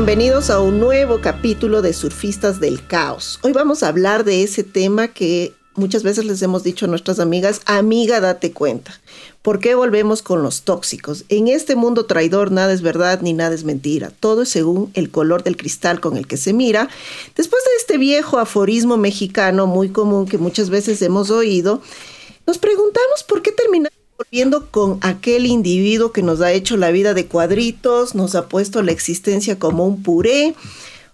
Bienvenidos a un nuevo capítulo de Surfistas del Caos. Hoy vamos a hablar de ese tema que muchas veces les hemos dicho a nuestras amigas, amiga, date cuenta. ¿Por qué volvemos con los tóxicos? En este mundo traidor nada es verdad ni nada es mentira. Todo es según el color del cristal con el que se mira. Después de este viejo aforismo mexicano muy común que muchas veces hemos oído, nos preguntamos por qué terminamos volviendo con aquel individuo que nos ha hecho la vida de cuadritos, nos ha puesto la existencia como un puré,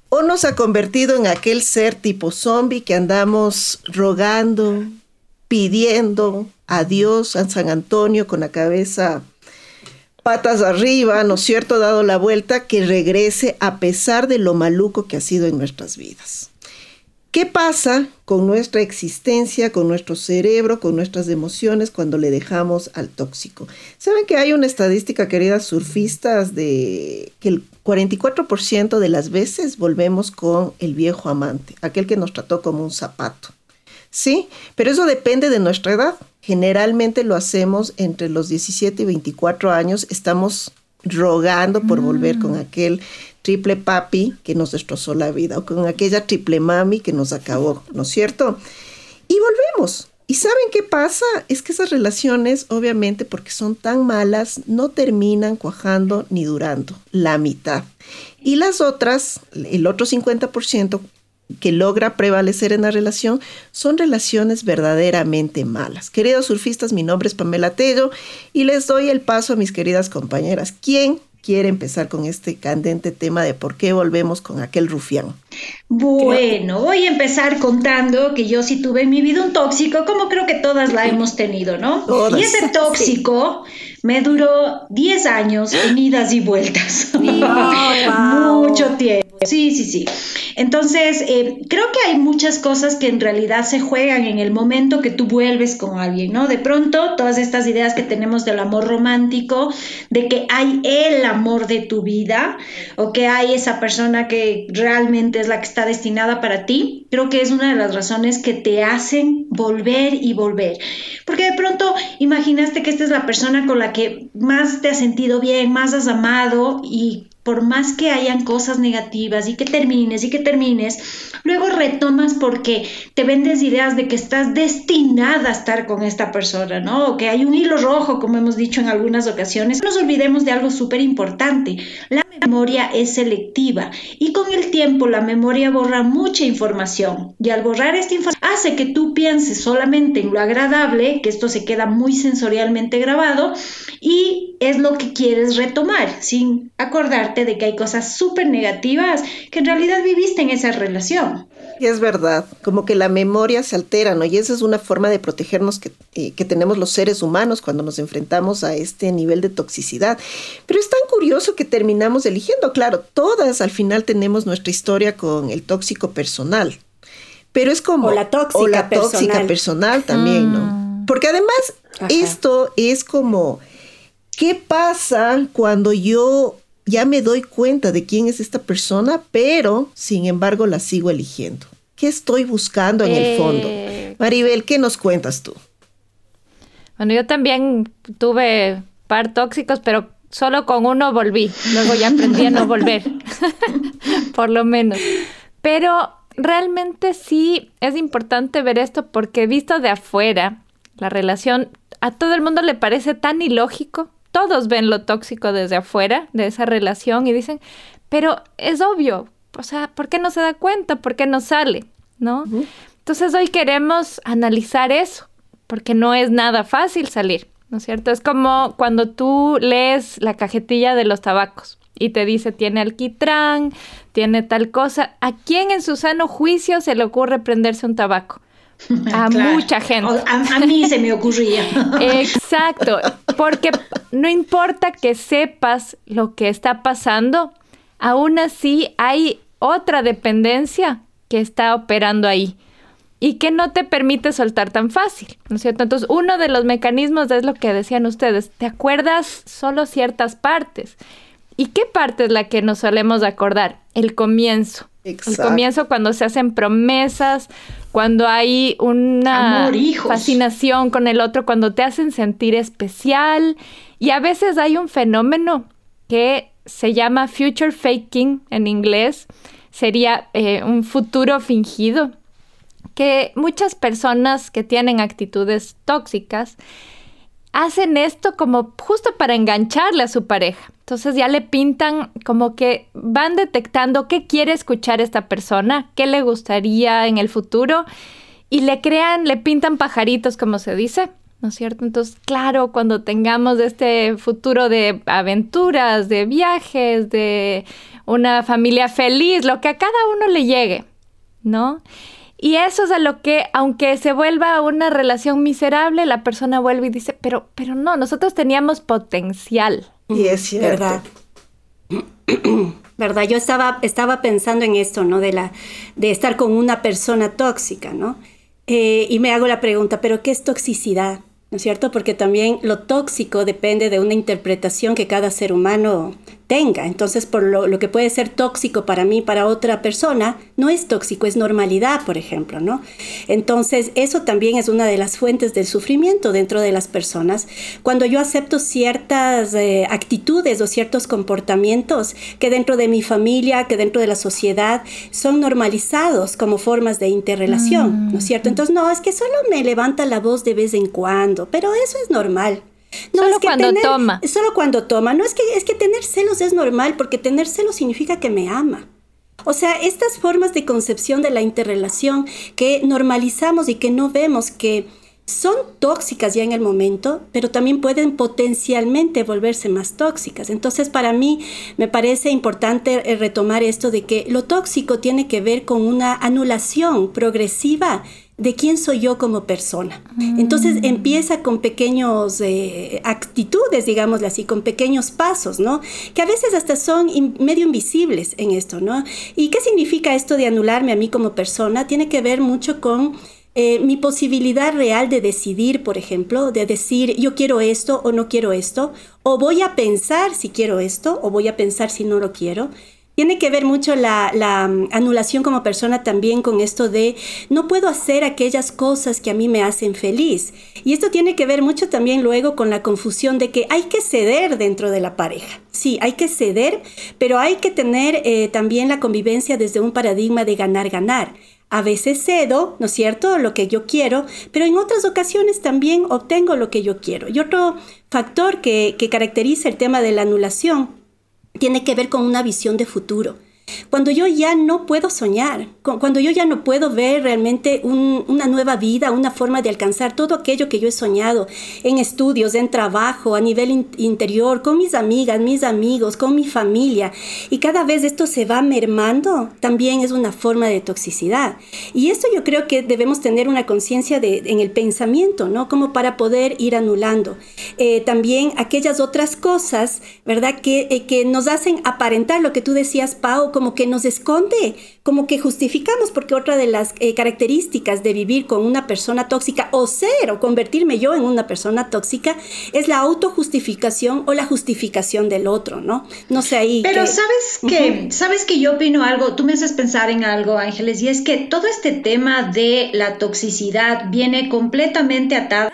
o nos ha convertido en aquel ser tipo zombie que andamos rogando, pidiendo a Dios, a San Antonio, con la cabeza patas arriba, ¿no es cierto?, dado la vuelta, que regrese a pesar de lo maluco que ha sido en nuestras vidas. ¿Qué pasa con nuestra existencia, con nuestro cerebro, con nuestras emociones cuando le dejamos al tóxico? Saben que hay una estadística, queridas surfistas, de que el 44% de las veces volvemos con el viejo amante, aquel que nos trató como un zapato. Sí, pero eso depende de nuestra edad. Generalmente lo hacemos entre los 17 y 24 años. Estamos rogando por volver con mm. aquel triple papi que nos destrozó la vida o con aquella triple mami que nos acabó, ¿no es cierto? Y volvemos. ¿Y saben qué pasa? Es que esas relaciones, obviamente, porque son tan malas, no terminan cuajando ni durando la mitad. Y las otras, el otro 50% que logra prevalecer en la relación, son relaciones verdaderamente malas. Queridos surfistas, mi nombre es Pamela Tello y les doy el paso a mis queridas compañeras. ¿Quién quiere empezar con este candente tema de por qué volvemos con aquel rufián. Bueno, voy a empezar contando que yo sí tuve en mi vida un tóxico, como creo que todas la hemos tenido, ¿no? Y ese tóxico me duró 10 años en idas y vueltas. Mucho tiempo. Sí, sí, sí. Entonces, eh, creo que hay muchas cosas que en realidad se juegan en el momento que tú vuelves con alguien, ¿no? De pronto, todas estas ideas que tenemos del amor romántico, de que hay el amor de tu vida, o que hay esa persona que realmente es la que está destinada para ti, creo que es una de las razones que te hacen volver y volver. Porque de pronto imaginaste que esta es la persona con la que más te has sentido bien, más has amado y por más que hayan cosas negativas y que termines y que termines, luego retomas porque te vendes ideas de que estás destinada a estar con esta persona, ¿no? O que hay un hilo rojo, como hemos dicho en algunas ocasiones. No nos olvidemos de algo súper importante. La memoria es selectiva y con el tiempo la memoria borra mucha información y al borrar esta información hace que tú pienses solamente en lo agradable, que esto se queda muy sensorialmente grabado y es lo que quieres retomar sin acordarte de que hay cosas súper negativas que en realidad viviste en esa relación. Y es verdad, como que la memoria se altera, ¿no? Y esa es una forma de protegernos que, eh, que tenemos los seres humanos cuando nos enfrentamos a este nivel de toxicidad. Pero es tan curioso que terminamos eligiendo, claro, todas al final tenemos nuestra historia con el tóxico personal. Pero es como... O la tóxica, la tóxica personal. también, ¿no? Mm. Porque además esto es como, ¿qué pasa cuando yo ya me doy cuenta de quién es esta persona, pero sin embargo la sigo eligiendo. ¿Qué estoy buscando en el fondo? Eh, Maribel, ¿qué nos cuentas tú? Bueno, yo también tuve par tóxicos, pero solo con uno volví. Luego ya aprendí a no volver, por lo menos. Pero realmente sí es importante ver esto porque visto de afuera, la relación a todo el mundo le parece tan ilógico todos ven lo tóxico desde afuera de esa relación y dicen, pero es obvio, o sea, ¿por qué no se da cuenta? ¿Por qué no sale? ¿No? Entonces hoy queremos analizar eso, porque no es nada fácil salir, ¿no es cierto? Es como cuando tú lees la cajetilla de los tabacos y te dice tiene alquitrán, tiene tal cosa. ¿A quién en su sano juicio se le ocurre prenderse un tabaco? A mucha gente. A, mí se me ocurría. Exacto, porque no importa que sepas lo que está pasando, aún así hay otra dependencia que está operando ahí y que no te permite soltar tan fácil, ¿no es cierto? Entonces, uno de los mecanismos es lo que decían ustedes, te acuerdas solo ciertas partes. ¿Y qué parte es la que nos solemos acordar? El comienzo. El comienzo cuando se hacen promesas, cuando hay una fascinación con el otro, cuando te hacen sentir especial. Y a veces hay un fenómeno que se llama future faking en inglés, sería eh, un futuro fingido, que muchas personas que tienen actitudes tóxicas hacen esto como justo para engancharle a su pareja. Entonces ya le pintan como que van detectando qué quiere escuchar esta persona, qué le gustaría en el futuro y le crean, le pintan pajaritos como se dice, ¿no es cierto? Entonces, claro, cuando tengamos este futuro de aventuras, de viajes, de una familia feliz, lo que a cada uno le llegue, ¿no? Y eso es a lo que, aunque se vuelva una relación miserable, la persona vuelve y dice, pero, pero no, nosotros teníamos potencial. Y es cierto. ¿Verdad? ¿Verdad? Yo estaba, estaba pensando en esto, ¿no? De, la, de estar con una persona tóxica, ¿no? Eh, y me hago la pregunta, ¿pero qué es toxicidad? ¿No es cierto? Porque también lo tóxico depende de una interpretación que cada ser humano tenga. Entonces, por lo, que puede ser tóxico para mí, para otra persona, no es tóxico, es normalidad, por ejemplo, ¿no? Entonces, eso también es una de las fuentes del sufrimiento dentro de las personas. Cuando yo acepto ciertas eh, actitudes o ciertos comportamientos que dentro de mi familia, que dentro de la sociedad, son normalizados como formas de interrelación, ¿no es cierto? Mm. Entonces, no, es que solo me levanta la voz de vez en cuando, pero eso es normal. No, solo cuando toma. Solo cuando toma. No es que, es que tener celos es normal, porque tener celos significa que me ama. O sea, estas formas de concepción de la interrelación que normalizamos y que no vemos que son tóxicas ya en el momento, pero también pueden potencialmente volverse más tóxicas. Entonces, para mí me parece importante eh, retomar esto de que lo tóxico tiene que ver con una anulación progresiva de quién soy yo como persona. Entonces mm. empieza con pequeños eh, actitudes, digámosle así, con pequeños pasos, ¿no? Que a veces hasta son medio invisibles en esto, ¿no? ¿Y qué significa esto de anularme a mí como persona? Tiene que ver mucho con eh, mi posibilidad real de decidir, por ejemplo, de decir yo quiero esto o no quiero esto, o voy a pensar si quiero esto o voy a pensar si no lo quiero. Tiene que ver mucho la, mm, anulación como persona también con esto de no puedo hacer aquellas cosas que a mí me hacen feliz. Y esto tiene que ver mucho también luego con la confusión de que hay que ceder dentro de la pareja. Sí, hay que ceder, pero hay que tener eh, también la convivencia desde un paradigma de ganar-ganar. A veces cedo, ¿no es cierto?, lo que yo quiero, pero en otras ocasiones también obtengo lo que yo quiero. Y otro factor que, que caracteriza el tema de la anulación tiene que ver con una visión de futuro. Cuando yo ya no puedo soñar, cuando yo ya no puedo ver realmente una nueva vida, una forma de alcanzar todo aquello que yo he soñado en estudios, en trabajo, a nivel interior, con mis amigas, mis amigos, con mi familia, y cada vez esto se va mermando, también es una forma de toxicidad. Y esto yo creo que debemos tener una conciencia en el pensamiento, ¿no? Como para poder ir anulando. Eh, también aquellas otras cosas, ¿verdad? Que, eh, que nos hacen aparentar lo que tú decías, Pau, como que nos esconde, como que justificamos, porque otra de las eh, características de vivir con una persona tóxica o ser o convertirme yo en una persona tóxica es la autojustificación o la justificación del otro, ¿no? No sé ahí. Pero sabes que, sabes que yo opino algo, tú me haces pensar en algo, Ángeles, y es que todo este tema de la toxicidad viene completamente atado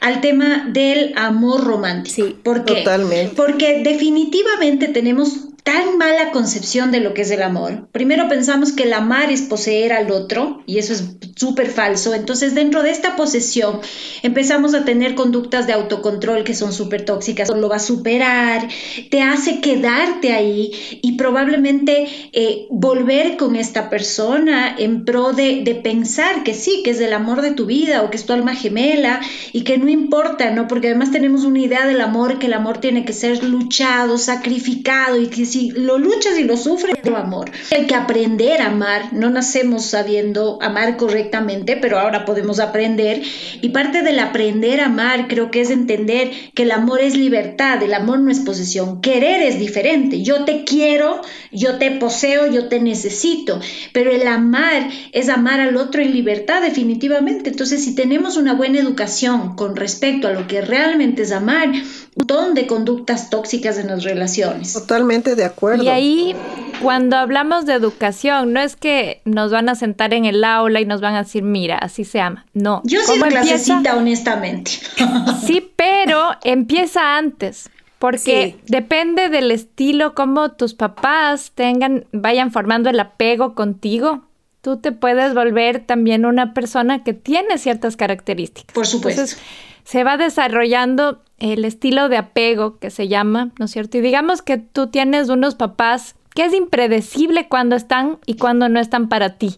al tema del amor romántico. Sí, ¿Por qué? Totalmente. Porque definitivamente tenemos tan mala concepción de lo que es el amor. Primero pensamos que el amar es poseer al otro y eso es súper falso. Entonces dentro de esta posesión empezamos a tener conductas de autocontrol que son súper tóxicas. Lo va a superar, te hace quedarte ahí y probablemente eh, volver con esta persona en pro de, de pensar que sí, que es el amor de tu vida o que es tu alma gemela y que no importa, ¿no? Porque además tenemos una idea del amor, que el amor tiene que ser luchado, sacrificado y que si si lo luchas y lo sufres, no amor. Hay que aprender a amar, no nacemos sabiendo amar correctamente, pero ahora podemos aprender. Y parte del aprender a amar creo que es entender que el amor es libertad, el amor no es posesión. Querer es diferente. Yo te quiero, yo te poseo, yo te necesito, pero el amar es amar al otro en libertad definitivamente. Entonces, si tenemos una buena educación con respecto a lo que realmente es amar, montón de conductas tóxicas en las relaciones. Totalmente de acuerdo. Y ahí, cuando hablamos de educación, no es que nos van a sentar en el aula y nos van a decir, mira, así se ama. No. Yo sí clasecita, honestamente. Sí, pero empieza antes. Porque depende del estilo, como tus papás tengan, vayan formando el apego contigo. Tú te puedes volver también una persona que tiene ciertas características. Por supuesto. Entonces, se va desarrollando el estilo de apego que se llama, ¿no es cierto? Y digamos que tú tienes unos papás que es impredecible cuando están y cuando no están para ti.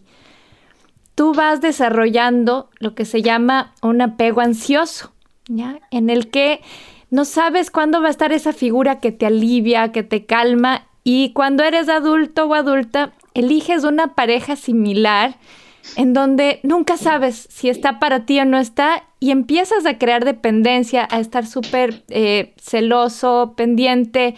Tú vas desarrollando lo que se llama un apego ansioso, ¿ya? En el que no sabes cuándo va a estar esa figura que te alivia, que te calma y cuando eres adulto o adulta, eliges una pareja similar en donde nunca sabes si está para ti o no está y empiezas a crear dependencia, a estar súper eh, celoso, pendiente.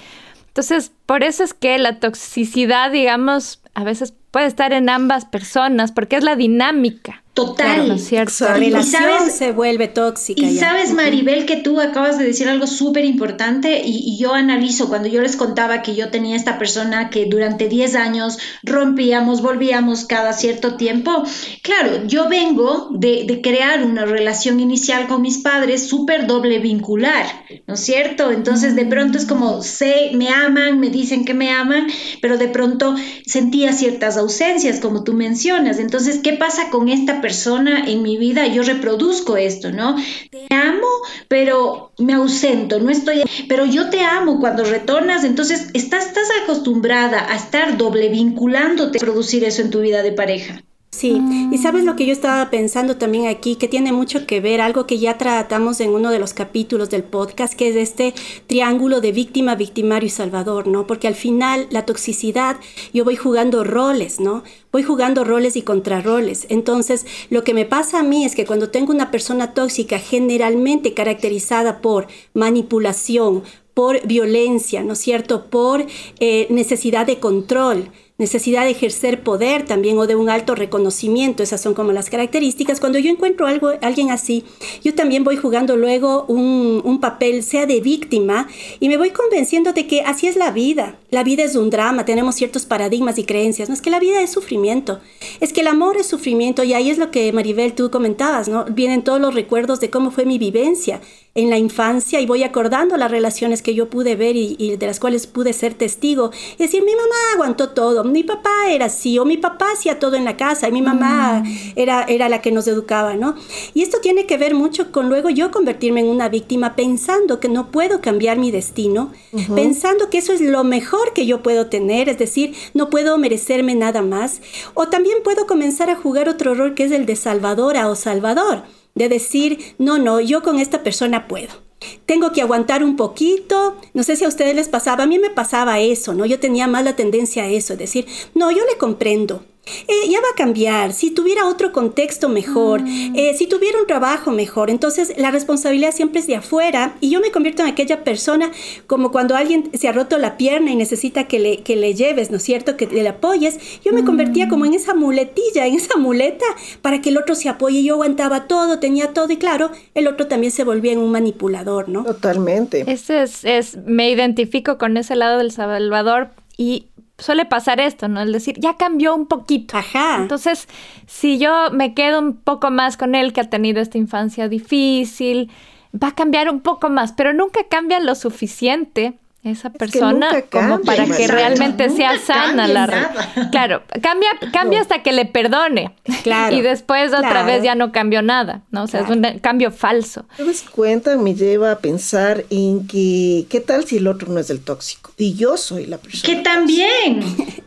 Entonces, por eso es que la toxicidad, digamos, a veces puede estar en ambas personas, porque es la dinámica. Total. ¿no es cierto? La relación se vuelve tóxica. Y sabes, Maribel, que tú acabas de decir algo súper importante y, yo analizo cuando yo les contaba que yo tenía esta persona que durante 10 años rompíamos, volvíamos cada cierto tiempo. Claro, yo vengo de, de crear una relación inicial con mis padres súper doble vincular, ¿no es cierto? Entonces de pronto es como, sé, me aman, me dicen que me aman, pero de pronto sentía ciertas ausencias, como tú mencionas. Entonces, ¿qué pasa con esta persona en mi vida, yo reproduzco esto, ¿no? Te amo, pero me ausento, no estoy, pero yo te amo cuando retornas, entonces estás, estás acostumbrada a estar doble vinculándote a producir eso en tu vida de pareja. Sí, y sabes lo que yo estaba pensando también aquí, que tiene mucho que ver, algo que ya tratamos en uno de los capítulos del podcast, que es este triángulo de víctima, victimario y salvador, ¿no? Porque al final la toxicidad, yo voy jugando roles, ¿no? Voy jugando roles y contrarroles. Entonces, lo que me pasa a mí es que cuando tengo una persona tóxica, generalmente caracterizada por manipulación, por violencia, ¿no es cierto? Por eh, necesidad de control, necesidad de ejercer poder también o de un alto reconocimiento. Esas son como las características. Cuando yo encuentro algo, alguien así, yo también voy jugando luego un, un papel, sea de víctima, y me voy convenciendo de que así es la vida. La vida es un drama, tenemos ciertos paradigmas y creencias. No es que la vida es sufrimiento, es que el amor es sufrimiento, y ahí es lo que Maribel tú comentabas, ¿no? Vienen todos los recuerdos de cómo fue mi vivencia en la infancia y voy acordando las relaciones que yo pude ver y, de las cuales pude ser testigo. Y decir, mi mamá aguantó todo, mi papá era así, o mi papá hacía todo en la casa, y mi mamá mm. era, era la que nos educaba, ¿no? Y esto tiene que ver mucho con luego yo convertirme en una víctima pensando que no puedo cambiar mi destino, pensando que eso es lo mejor que yo puedo tener, es decir, no puedo merecerme nada más. O también puedo comenzar a jugar otro rol que es el de salvadora o salvador de decir, no, no, yo con esta persona puedo. Tengo que aguantar un poquito, no sé si a ustedes les pasaba, a mí me pasaba eso, ¿no? Yo tenía más la tendencia a eso, es decir, no, yo le comprendo, eh, ya va a cambiar, si tuviera otro contexto mejor, mm. eh, si tuviera un trabajo mejor, entonces la responsabilidad siempre es de afuera y yo me convierto en aquella persona como cuando alguien se ha roto la pierna y necesita que le, que le lleves, ¿no es cierto?, que le apoyes, yo me convertía como en esa muletilla, en esa muleta para que el otro se apoye, yo aguantaba todo, tenía todo y claro, el otro también se volvía en un manipulador, ¿no? Totalmente. Ese es, es me identifico con ese lado del Salvador y suele pasar esto, ¿no? El decir, ya cambió un poquito. Ajá. Entonces, si yo me quedo un poco más con él que ha tenido esta infancia difícil, va a cambiar un poco más, pero nunca cambia lo suficiente esa persona como para que realmente sea sana la claro cambia cambia hasta que le perdone. Claro, y después otra vez ya no cambió nada no o sea es un cambio falso. Te das cuenta me lleva a pensar en que qué tal si el otro no es el tóxico y yo soy la persona que también.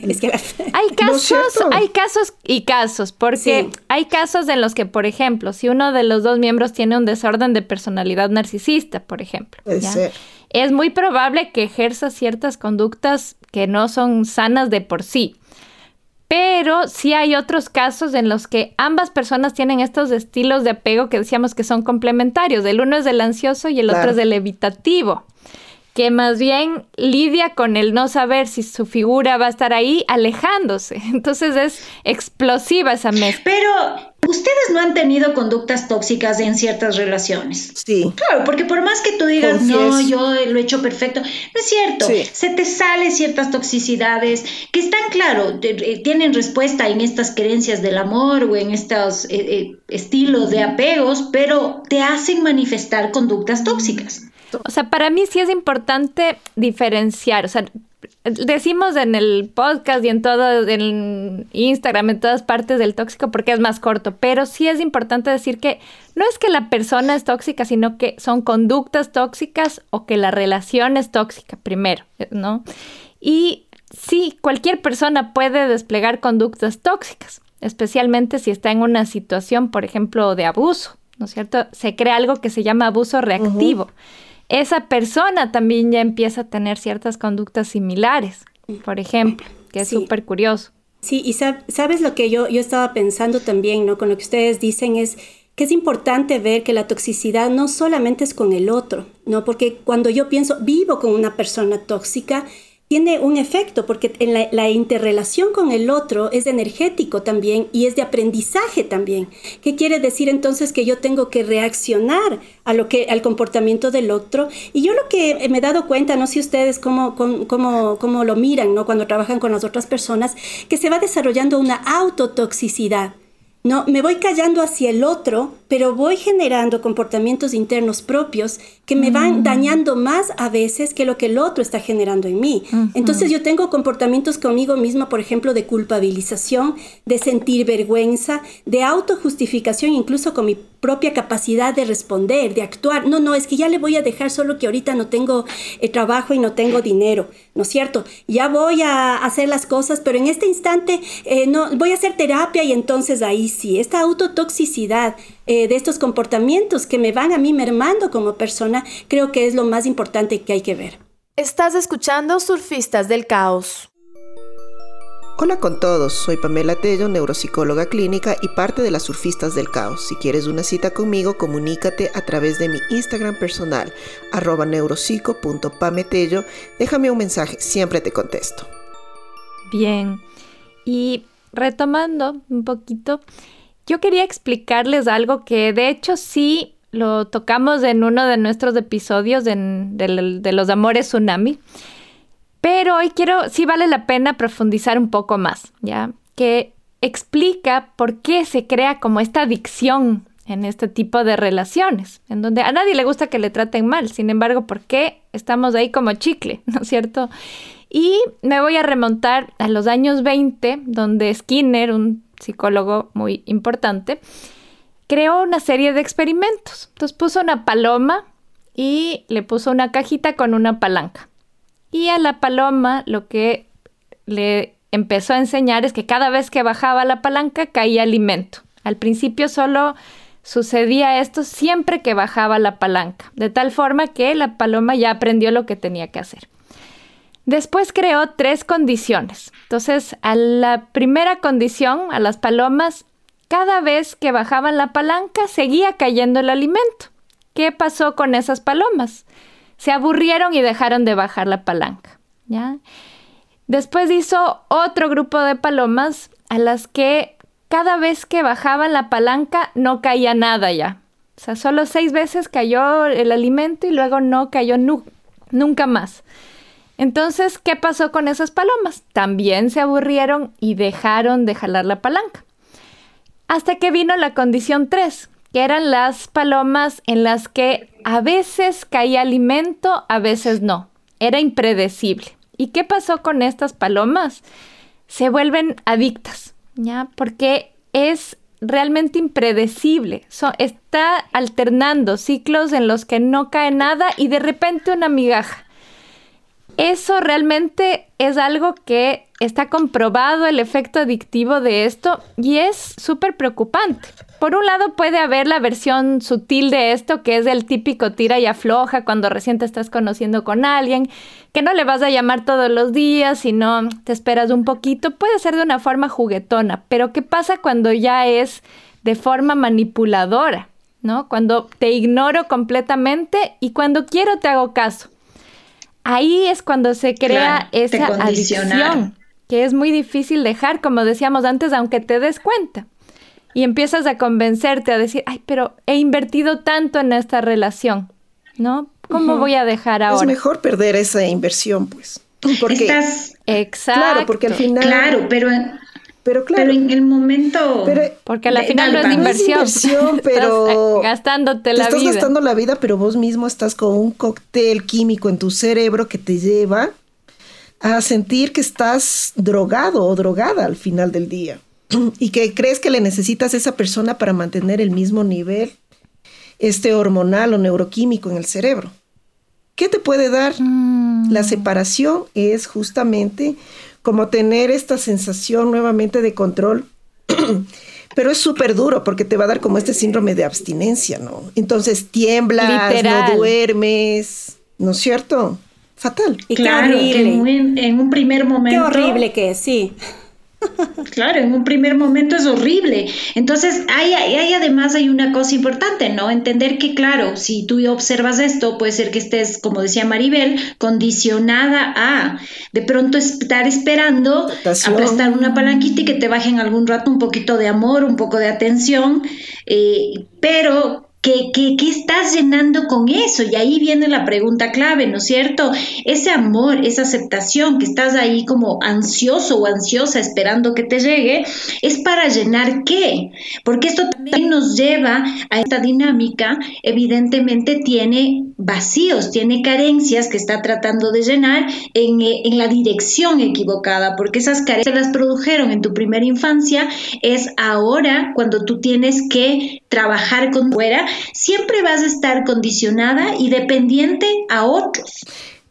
Hay casos hay casos y casos porque hay casos en los que por ejemplo si uno de los dos miembros tiene un desorden de personalidad narcisista por ejemplo puede ser es muy probable que ejerza ciertas conductas que no son sanas de por sí. Pero sí hay otros casos en los que ambas personas tienen estos estilos de apego que decíamos que son complementarios. El uno es del ansioso y el otro es del evitativo que más bien lidia con el no saber si su figura va a estar ahí alejándose. Entonces es explosiva esa mezcla. Pero ustedes no han tenido conductas tóxicas en ciertas relaciones. Sí. Claro, porque por más que tú digas, no, yo lo he hecho perfecto, no es cierto. Se te salen ciertas toxicidades que están, claro, tienen respuesta en estas creencias del amor o en estos eh, eh, estilos de apegos, pero te hacen manifestar conductas tóxicas. O sea, para mí sí es importante diferenciar. O sea, decimos en el podcast y en todo, en Instagram, en todas partes del tóxico porque es más corto, pero sí es importante decir que no es que la persona es tóxica, sino que son conductas tóxicas o que la relación es tóxica primero, ¿no? Y sí, cualquier persona puede desplegar conductas tóxicas, especialmente si está en una situación, por ejemplo, de abuso, ¿no es cierto? Se crea algo que se llama abuso reactivo esa persona también ya empieza a tener ciertas conductas similares, por ejemplo, que es súper curioso. Sí, y sabes lo que yo, yo estaba pensando también, ¿no? Con lo que ustedes dicen es que es importante ver que la toxicidad no solamente es con el otro, ¿no? Porque cuando yo pienso, vivo con una persona tóxica, tiene un efecto porque en la, interrelación con el otro es energético también y es de aprendizaje también. ¿Qué quiere decir entonces que yo tengo que reaccionar a lo que al comportamiento del otro? Y yo lo que me he dado cuenta, no sé ustedes cómo, cómo, cómo lo miran, ¿no? Cuando trabajan con las otras personas, que se va desarrollando una autotoxicidad. No, me voy callando hacia el otro, pero voy generando comportamientos internos propios que me van mm. dañando más a veces que lo que el otro está generando en mí. Entonces yo tengo comportamientos conmigo misma, por ejemplo, de culpabilización, de sentir vergüenza, de autojustificación, incluso con mi propia capacidad de responder, de actuar. No, no, es que ya le voy a dejar solo que ahorita no tengo eh, trabajo y no tengo dinero, ¿no es cierto? Ya voy a hacer las cosas, pero en este instante eh, no voy a hacer terapia y entonces ahí sí, esta autotoxicidad eh, de estos comportamientos que me van a mí mermando como persona, creo que es lo más importante que hay que ver. Estás escuchando Surfistas del Caos. Hola con todos, soy Pamela Tello, neuropsicóloga clínica y parte de las Surfistas del Caos. Si quieres una cita conmigo, comunícate a través de mi Instagram personal, arroba neuropsico.pametello. Déjame un mensaje, siempre te contesto. Bien, y retomando un poquito, yo quería explicarles algo que de hecho sí lo tocamos en uno de nuestros episodios de, de los amores tsunami pero hoy quiero, sí vale la pena profundizar un poco más, ¿ya? Que explica por qué se crea como esta adicción en este tipo de relaciones, en donde a nadie le gusta que le traten mal, sin embargo, ¿por qué estamos ahí como chicle, ¿no es cierto? Y me voy a remontar a los años 20, donde Skinner, un psicólogo muy importante, creó una serie de experimentos. Entonces puso una paloma y le puso una cajita con una palanca. Y a la paloma lo que le empezó a enseñar es que cada vez que bajaba la palanca caía alimento. Al principio solo sucedía esto siempre que bajaba la palanca, de tal forma que la paloma ya aprendió lo que tenía que hacer. Después creó tres condiciones. Entonces, a la primera condición, a las palomas, cada vez que bajaban la palanca seguía cayendo el alimento. ¿Qué pasó con esas palomas? Se aburrieron y dejaron de bajar la palanca. ¿ya? Después hizo otro grupo de palomas a las que cada vez que bajaban la palanca no caía nada ya. O sea, solo seis veces cayó el alimento y luego no cayó nunca más. Entonces, ¿qué pasó con esas palomas? También se aburrieron y dejaron de jalar la palanca. Hasta que vino la condición 3, que eran las palomas en las que a veces caía alimento, a veces no. Era impredecible. ¿Y qué pasó con estas palomas? Se vuelven adictas, ¿ya? Porque es realmente impredecible. está alternando ciclos en los que no cae nada y de repente una migaja. Eso realmente es algo que está comprobado el efecto adictivo de esto y es súper preocupante. Por un lado puede haber la versión sutil de esto, que es el típico tira y afloja cuando recién te estás conociendo con alguien, que no le vas a llamar todos los días, sino te esperas un poquito. Puede ser de una forma juguetona, pero ¿qué pasa cuando ya es de forma manipuladora? ¿No? Cuando te ignoro completamente y cuando quiero te hago caso. Ahí es cuando se crea esa adicción, que es muy difícil dejar, como decíamos antes, aunque te des cuenta y empiezas a convencerte, a decir, ay, pero he invertido tanto en esta relación, ¿no? ¿Cómo voy a dejar ahora? Es mejor perder esa inversión, pues. Porque, Estás... Exacto. Claro, porque al final... Claro, pero... Pero claro. Pero en el momento. porque al final no es inversión. inversión pero. gastándote la estás vida. Estás gastando la vida, pero vos mismo estás con un cóctel químico en tu cerebro que te lleva a sentir que estás drogado o drogada al final del día. y que crees que le necesitas a esa persona para mantener el mismo nivel este hormonal o neuroquímico en el cerebro. ¿Qué te puede dar? Mm. La separación es justamente como tener esta sensación nuevamente de control, pero es súper duro porque te va a dar como este síndrome de abstinencia, ¿no? Entonces tiemblas, Literal. no duermes, ¿no es cierto? Fatal. Y claro, qué que en horrible. un, en un primer momento. Qué horrible que es, sí. Claro, en un primer momento es horrible. Entonces, hay, además hay una cosa importante, ¿no? Entender que, claro, si tú observas esto, puede ser que estés, como decía Maribel, condicionada a de pronto estar esperando Tentación. a prestar una palanquita y que te bajen algún rato un poquito de amor, un poco de atención, eh, pero ¿Qué, qué, estás llenando con eso? Y ahí viene la pregunta clave, ¿no es cierto? Ese amor, esa aceptación que estás ahí como ansioso o ansiosa esperando que te llegue, ¿es para llenar qué? Porque esto también nos lleva a esta dinámica, evidentemente tiene vacíos, tiene carencias que está tratando de llenar en, eh, en la dirección equivocada, porque esas carencias las produjeron en tu primera infancia, es ahora cuando tú tienes que trabajar con fuera, siempre vas a estar condicionada y dependiente a otros.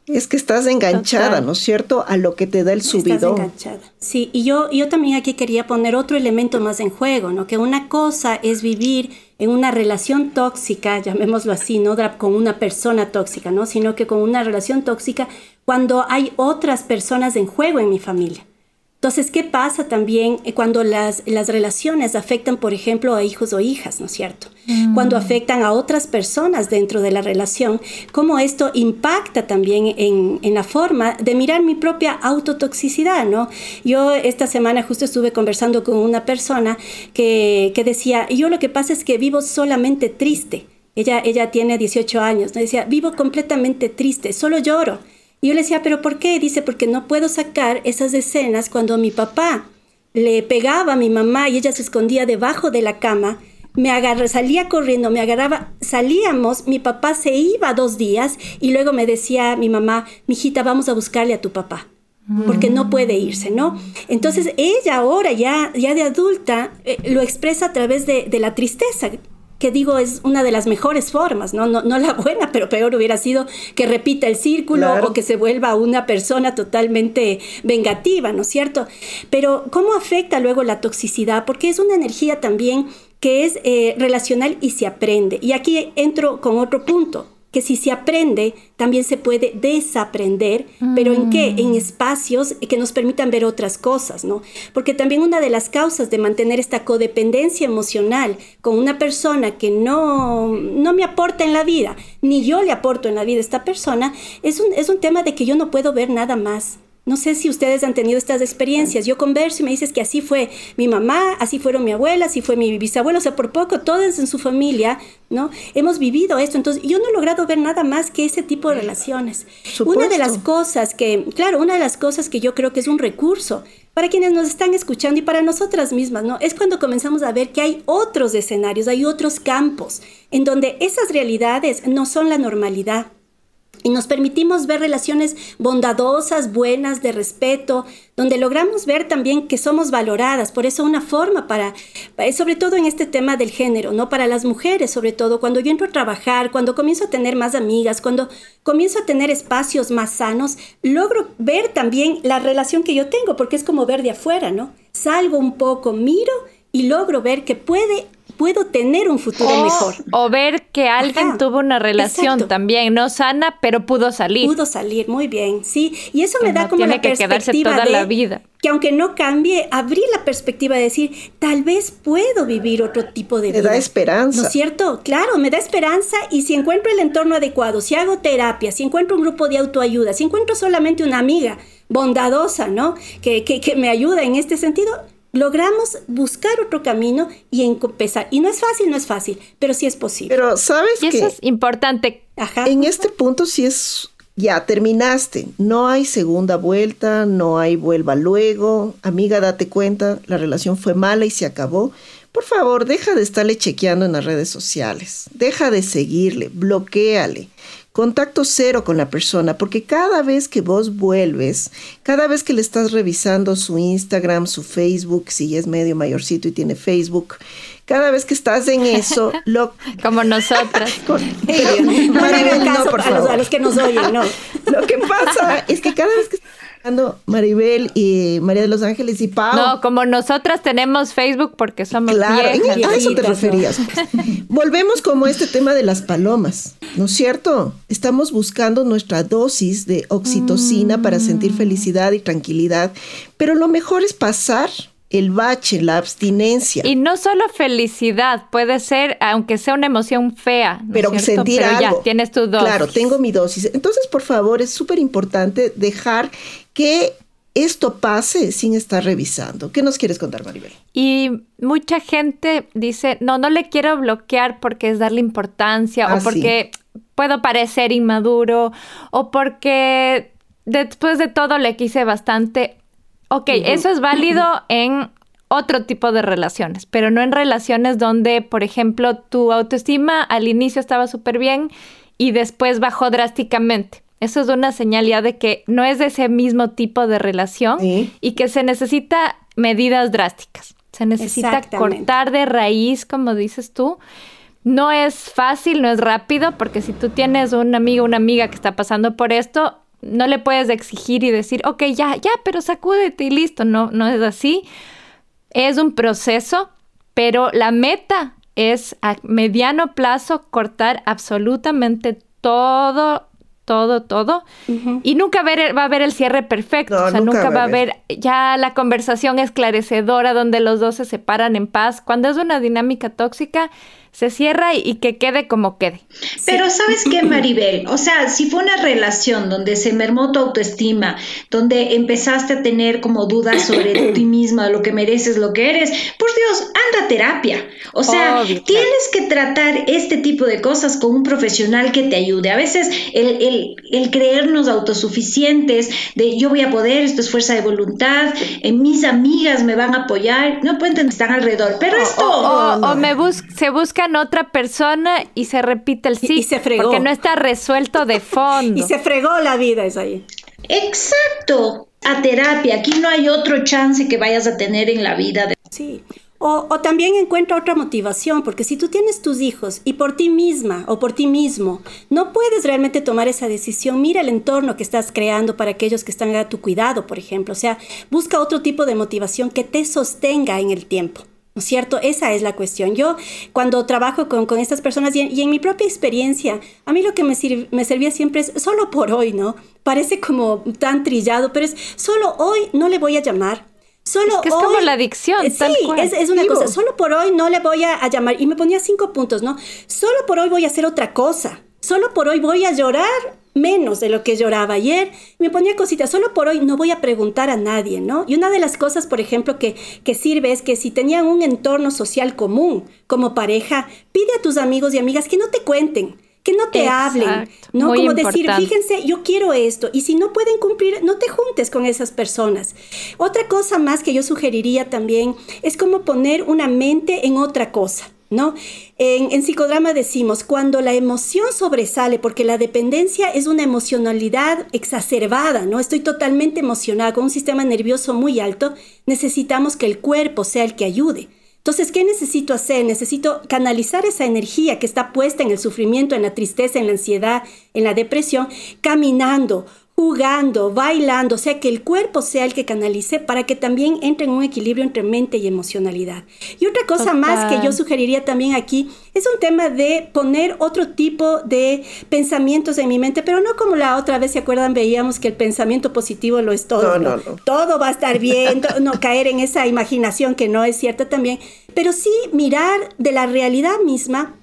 Es que estás enganchada, Total. ¿no es cierto?, a lo que te da el Estás subidón. enganchada. Sí, y yo, yo también aquí quería poner otro elemento más en juego, ¿no? Que una cosa es vivir en una relación tóxica, llamémoslo así, no con una persona tóxica, ¿no? Sino que con una relación tóxica cuando hay otras personas en juego en mi familia. Entonces, ¿qué pasa también eh, cuando las, las relaciones afectan, por ejemplo, a hijos o hijas, ¿no es cierto? Cuando afectan a otras personas dentro de la relación, cómo esto impacta también en, en la forma de mirar mi propia autotoxicidad, ¿no? Yo esta semana justo estuve conversando con una persona que, que decía, yo lo que pasa es que vivo solamente triste. Ella, ella tiene 18 años, ¿no? Decía, vivo completamente triste, solo lloro. Y yo le decía, ¿pero por qué? Dice, porque no puedo sacar esas escenas cuando mi papá le pegaba a mi mamá y ella se escondía debajo de la cama. Me agarra, salía corriendo, me agarraba, salíamos, mi papá se iba dos días y luego me decía mi mamá, mijita, vamos a buscarle a tu papá porque no puede irse, ¿no? Entonces ella ahora ya, ya de adulta eh, lo expresa a través de, de la tristeza, que digo es una de las mejores formas, ¿no? No, no la buena, pero peor hubiera sido que repita el círculo Claro. o que se vuelva una persona totalmente vengativa, ¿no es cierto? Pero ¿cómo afecta luego la toxicidad? Porque es una energía también que es eh, relacional y se aprende. Y aquí entro con otro punto que si se aprende, también se puede desaprender, pero ¿en qué? En espacios que nos permitan ver otras cosas, ¿no? Porque también una de las causas de mantener esta codependencia emocional con una persona que no, no me aporta en la vida, ni yo le aporto en la vida a esta persona, es un, es un tema de que yo no puedo ver nada más. No sé si ustedes han tenido estas experiencias. Yo converso y me dices que así fue mi mamá, así fueron mi abuela, así fue mi bisabuelo, o sea, por poco, todos en su familia, ¿no? Hemos vivido esto. Entonces, yo no he logrado ver nada más que ese tipo de relaciones. Una de las Supuesto. cosas que, claro, una de las cosas que yo creo que es un recurso para quienes nos están escuchando y para nosotras mismas, ¿no? Es cuando comenzamos a ver que hay otros escenarios, hay otros campos en donde esas realidades no son la normalidad. Y nos permitimos ver relaciones bondadosas, buenas, de respeto, donde logramos ver también que somos valoradas. Por eso una forma para, sobre todo en este tema del género, ¿no? Para las mujeres, sobre todo, cuando yo entro a trabajar, cuando comienzo a tener más amigas, cuando comienzo a tener espacios más sanos, logro ver también la relación que yo tengo, porque es como ver de afuera, ¿no? Salgo un poco, miro y logro ver que puede puedo tener un futuro mejor. O ver que alguien tuvo una relación también no sana, pero pudo salir. Pudo salir, muy bien, sí. Y eso me da como la que perspectiva toda la vida. Que aunque no cambie, abrir la perspectiva de decir, tal vez puedo vivir otro tipo de vida. Me da esperanza. ¿No es cierto? Claro, me da esperanza y si encuentro el entorno adecuado, si hago terapia, si encuentro un grupo de autoayuda, si encuentro solamente una amiga bondadosa, ¿no? Que, que, que me ayuda en este sentido, logramos buscar otro camino y empezar. Y no es fácil, no es fácil, pero sí es posible. Pero sabes que eso es importante. En este punto sí es ya terminaste, no hay segunda vuelta, no hay vuelva luego, amiga, date cuenta, la relación fue mala y se acabó. Por favor, deja de estarle chequeando en las redes sociales, deja de seguirle, bloqueale contacto cero con la persona, porque cada vez que vos vuelves, cada vez que le estás revisando su Instagram, su Facebook, si es medio mayorcito y tiene Facebook, cada vez que estás en eso, lo... Como nosotras. Con... no, por favor. A, los, que nos oyen, no. Lo que pasa es que cada vez que Maribel y María de los Ángeles y Pau. No, como nosotras tenemos Facebook porque somos Claro, a eso te referías. Pues. Volvemos como este tema de las palomas, ¿no es cierto? Estamos buscando nuestra dosis de oxitocina para sentir mm. felicidad y tranquilidad, pero lo mejor es pasar el bache, la abstinencia. Y no solo felicidad, puede ser, aunque sea una emoción fea. pero sentir pero Ya, tienes tu dosis. Claro, tengo mi dosis. Entonces, por favor, es súper importante dejar que esto pase sin estar revisando. ¿Qué nos quieres contar, Maribel? Y mucha gente dice, no, no le quiero bloquear porque es darle importancia o ah, porque puedo parecer inmaduro o porque después de todo le quise bastante Ok, eso es válido en otro tipo de relaciones, pero no en relaciones donde, por ejemplo, tu autoestima al inicio estaba súper bien y después bajó drásticamente. Eso es una señal ya de que no es de ese mismo tipo de relación y que se necesita medidas drásticas. Se necesita cortar de raíz, como dices tú. No es fácil, no es rápido, porque si tú tienes un amigo, una amiga que está pasando por esto, no le puedes exigir y decir, ok, ya, ya, pero sacúdete y listo. No, no es así. Es un proceso, pero la meta es a mediano plazo cortar absolutamente todo todo, todo. Y nunca va a haber el cierre perfecto. o sea, nunca, va a haber ya la conversación esclarecedora donde los dos se separan en paz. Cuando es una dinámica tóxica, se cierra y, que quede como quede. Pero ¿sabes qué, Maribel? O sea, si fue una relación donde se mermó tu autoestima, donde empezaste a tener como dudas sobre ti misma, lo que mereces, lo que eres, por Dios, anda a terapia. O sea, tienes que tratar este tipo de cosas con un profesional que te ayude. A veces el, el, creernos autosuficientes, de yo voy a poder, esto es fuerza de voluntad, eh, mis amigas me van a apoyar, no pueden estar alrededor, pero esto... O, me bus se busca otra persona y se repite el sí. Y, se fregó. Porque no está resuelto de fondo. y se fregó la vida, es ahí. Exacto. A terapia. Aquí no hay otro chance que vayas a tener en la vida. De... Sí. O, o, también encuentra otra motivación, porque si tú tienes tus hijos y por ti misma o por ti mismo no puedes realmente tomar esa decisión, mira el entorno que estás creando para aquellos que están a tu cuidado, por ejemplo. O sea, busca otro tipo de motivación que te sostenga en el tiempo. ¿No es cierto? Esa es la cuestión. Yo cuando trabajo con, con estas personas y en, mi propia experiencia, a mí lo que me, me servía siempre es solo por hoy, ¿no? Parece como tan trillado, pero es solo hoy no le voy a llamar. Solo es que es como la adicción. Sí, Es, es, una cosa. Solo por hoy no le voy a, a llamar. Y me ponía cinco puntos, ¿no? Solo por hoy voy a hacer otra cosa. Solo por hoy voy a llorar menos de lo que lloraba ayer. Me ponía cositas, solo por hoy no voy a preguntar a nadie, ¿no? Y una de las cosas, por ejemplo, que, que sirve es que si tenían un entorno social común como pareja, pide a tus amigos y amigas que no te cuenten, que no te hablen, ¿no? Como decir, fíjense, yo quiero esto, y si no pueden cumplir, no te juntes con esas personas. Otra cosa más que yo sugeriría también es como poner una mente en otra cosa. En, psicodrama decimos, cuando la emoción sobresale, porque la dependencia es una emocionalidad exacerbada, ¿no? Estoy totalmente emocionada, con un sistema nervioso muy alto, necesitamos que el cuerpo sea el que ayude. Entonces, ¿qué necesito hacer? Necesito canalizar esa energía que está puesta en el sufrimiento, en la tristeza, en la ansiedad, en la depresión, caminando, jugando, bailando, o sea, que el cuerpo sea el que canalice para que también entre en un equilibrio entre mente y emocionalidad. Y otra cosa más que yo sugeriría también aquí es un tema de poner otro tipo de pensamientos en mi mente, pero no como la otra vez, ¿se acuerdan? Veíamos que el pensamiento positivo lo es todo. No, no, no. Todo va a estar bien, no caer en esa imaginación que no es cierta también, pero sí mirar de la realidad misma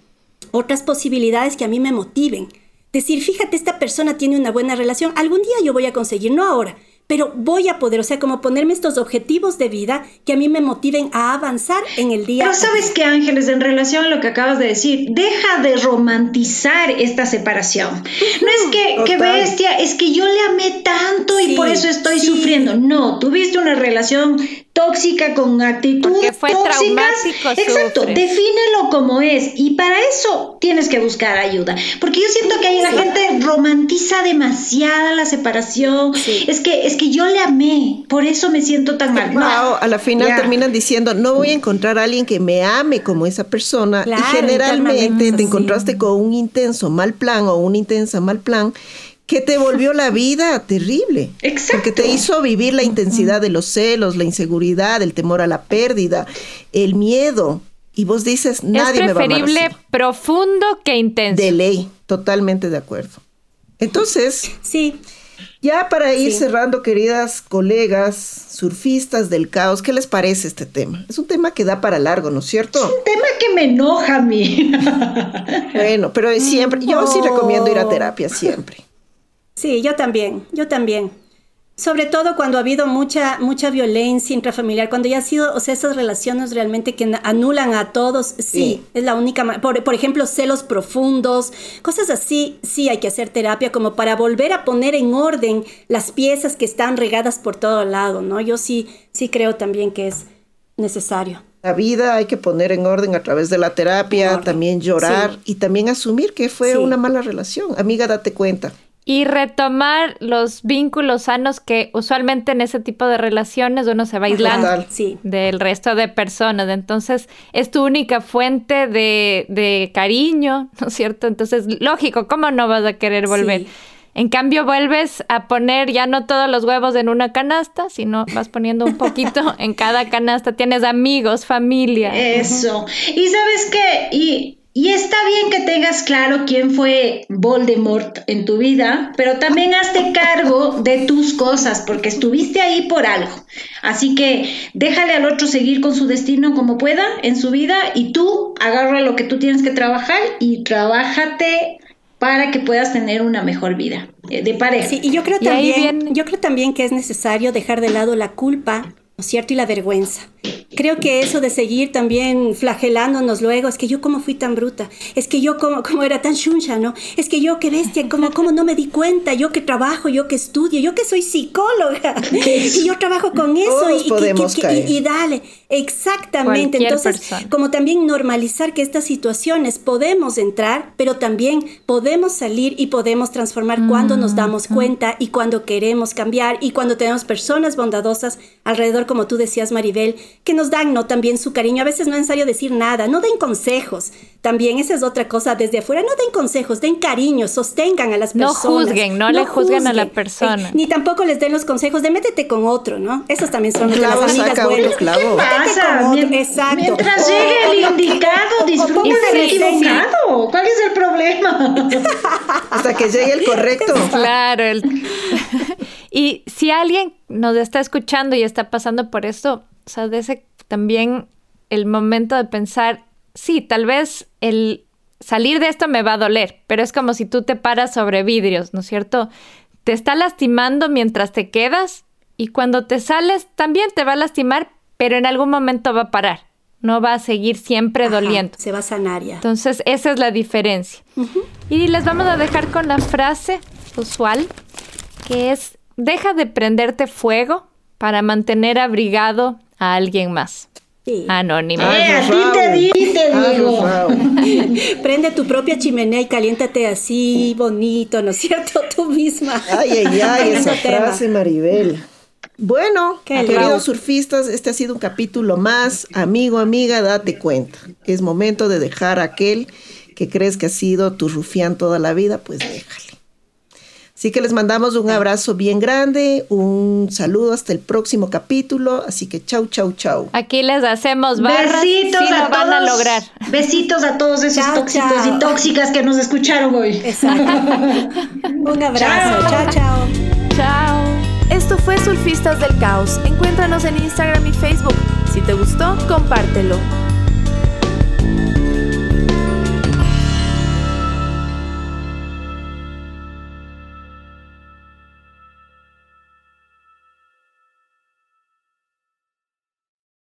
otras posibilidades que a mí me motiven Decir, fíjate, esta persona tiene una buena relación, algún día yo voy a conseguir, no ahora, pero voy a poder, o sea, como ponerme estos objetivos de vida que a mí me motiven a avanzar en el día. Pero sabes que Ángeles, en relación a lo que acabas de decir, deja de romantizar esta separación. No es que, qué bestia, es que yo le amé tanto y por eso estoy sufriendo. No, tuviste una relación tóxica con actitud Porque fue traumático. Exacto, defínelo como es y para eso tienes que buscar ayuda, porque yo siento que ahí la gente romantiza demasiada la separación. Es que es que yo le amé, por eso me siento tan mal. No, a la final terminan diciendo, "No voy a encontrar a alguien que me ame como esa persona." y generalmente te encontraste con un intenso mal plan o una intensa mal plan que te volvió la vida terrible. Exacto. Porque te hizo vivir la intensidad de los celos, la inseguridad, el temor a la pérdida, el miedo. Y vos dices, nadie me va a amar. Es preferible profundo que intenso. De ley, totalmente de acuerdo. Entonces, sí. Ya para ir cerrando, queridas colegas, surfistas del caos, ¿qué les parece este tema? Es un tema que da para largo, ¿no es cierto? Es un tema que me enoja a mí. bueno, pero siempre, yo sí recomiendo ir a terapia siempre. Sí, yo también, yo también. Sobre todo cuando ha habido mucha, mucha violencia intrafamiliar, cuando ya ha sido, o sea, esas relaciones realmente que anulan a todos, sí, es la única por, por ejemplo, celos profundos, cosas así, sí hay que hacer terapia como para volver a poner en orden las piezas que están regadas por todo lado, ¿no? Yo sí, sí creo también que es necesario. La vida hay que poner en orden a través de la terapia, también llorar y también asumir que fue una mala relación. Amiga, date cuenta y retomar los vínculos sanos que usualmente en ese tipo de relaciones uno se va aislando del resto de personas. Entonces es tu única fuente de, cariño, ¿no es cierto? Entonces, lógico, ¿cómo no vas a querer volver? En cambio, vuelves a poner ya no todos los huevos en una canasta, sino vas poniendo un poquito en cada canasta. Tienes amigos, familia. Eso. Y sabes qué, y y está bien que tengas claro quién fue Voldemort en tu vida, pero también hazte cargo de tus cosas, porque estuviste ahí por algo. Así que déjale al otro seguir con su destino como pueda en su vida y tú agarra lo que tú tienes que trabajar y trabájate para que puedas tener una mejor vida eh, de pareja. Sí, y yo creo también, yo creo también que es necesario dejar de lado la culpa, ¿no es cierto? Y la vergüenza. Creo que eso de seguir también flagelándonos luego, es que yo como fui tan bruta, es que yo como, como era tan chuncha, ¿no? Es que yo qué bestia, como, como no me di cuenta, yo que trabajo, yo que estudio, yo que soy psicóloga, y yo trabajo con eso, y, y, dale, exactamente. Entonces, como también normalizar que estas situaciones podemos entrar, pero también podemos salir y podemos transformar cuando nos damos cuenta y cuando queremos cambiar y cuando tenemos personas bondadosas alrededor, como tú decías, Maribel, que nos dan ¿no? también su cariño. A veces no es necesario decir nada, no den consejos. También esa es otra cosa desde afuera. No den consejos, den cariño, sostengan a las personas. No juzguen, no, le juzguen, a la persona. Eh, ni tampoco les den los consejos de métete con otro, ¿no? Esos también son clavo, las amigas buenas. Clavo. Pasa? Exacto. Mientras llegue el indicado, disfruten el equivocado. ¿Cuál es el problema? Hasta que llegue el correcto. Claro. Y si alguien nos está escuchando y está pasando por esto, o sea, de ese también el momento de pensar, sí, tal vez el salir de esto me va a doler, pero es como si tú te paras sobre vidrios, ¿no es cierto? Te está lastimando mientras te quedas y cuando te sales también te va a lastimar, pero en algún momento va a parar. No va a seguir siempre doliendo. Se va a sanar ya. Entonces, esa es la diferencia. Y les vamos a dejar con la frase usual, que es, deja de prenderte fuego para mantener abrigado a alguien más. Anónimo. Eh, a ti te di, te digo. Prende tu propia chimenea y caliéntate así, bonito, ¿no es cierto? Tú misma. Ay, ay, ay, esa frase, Maribel. Bueno, queridos surfistas, este ha sido un capítulo más. Amigo, amiga, date cuenta. Es momento de dejar a aquel que crees que ha sido tu rufián toda la vida, pues déjale. Así que les mandamos un abrazo bien grande, un saludo hasta el próximo capítulo. Así que chau, chau, chau. Aquí les hacemos barras. Besitos a lo van a lograr. Besitos a todos esos tóxicos y tóxicas que nos escucharon hoy. Exacto. un abrazo. Chao, chao. Chao. Esto fue Surfistas del Caos. Encuéntranos en Instagram y Facebook. Si te gustó, compártelo.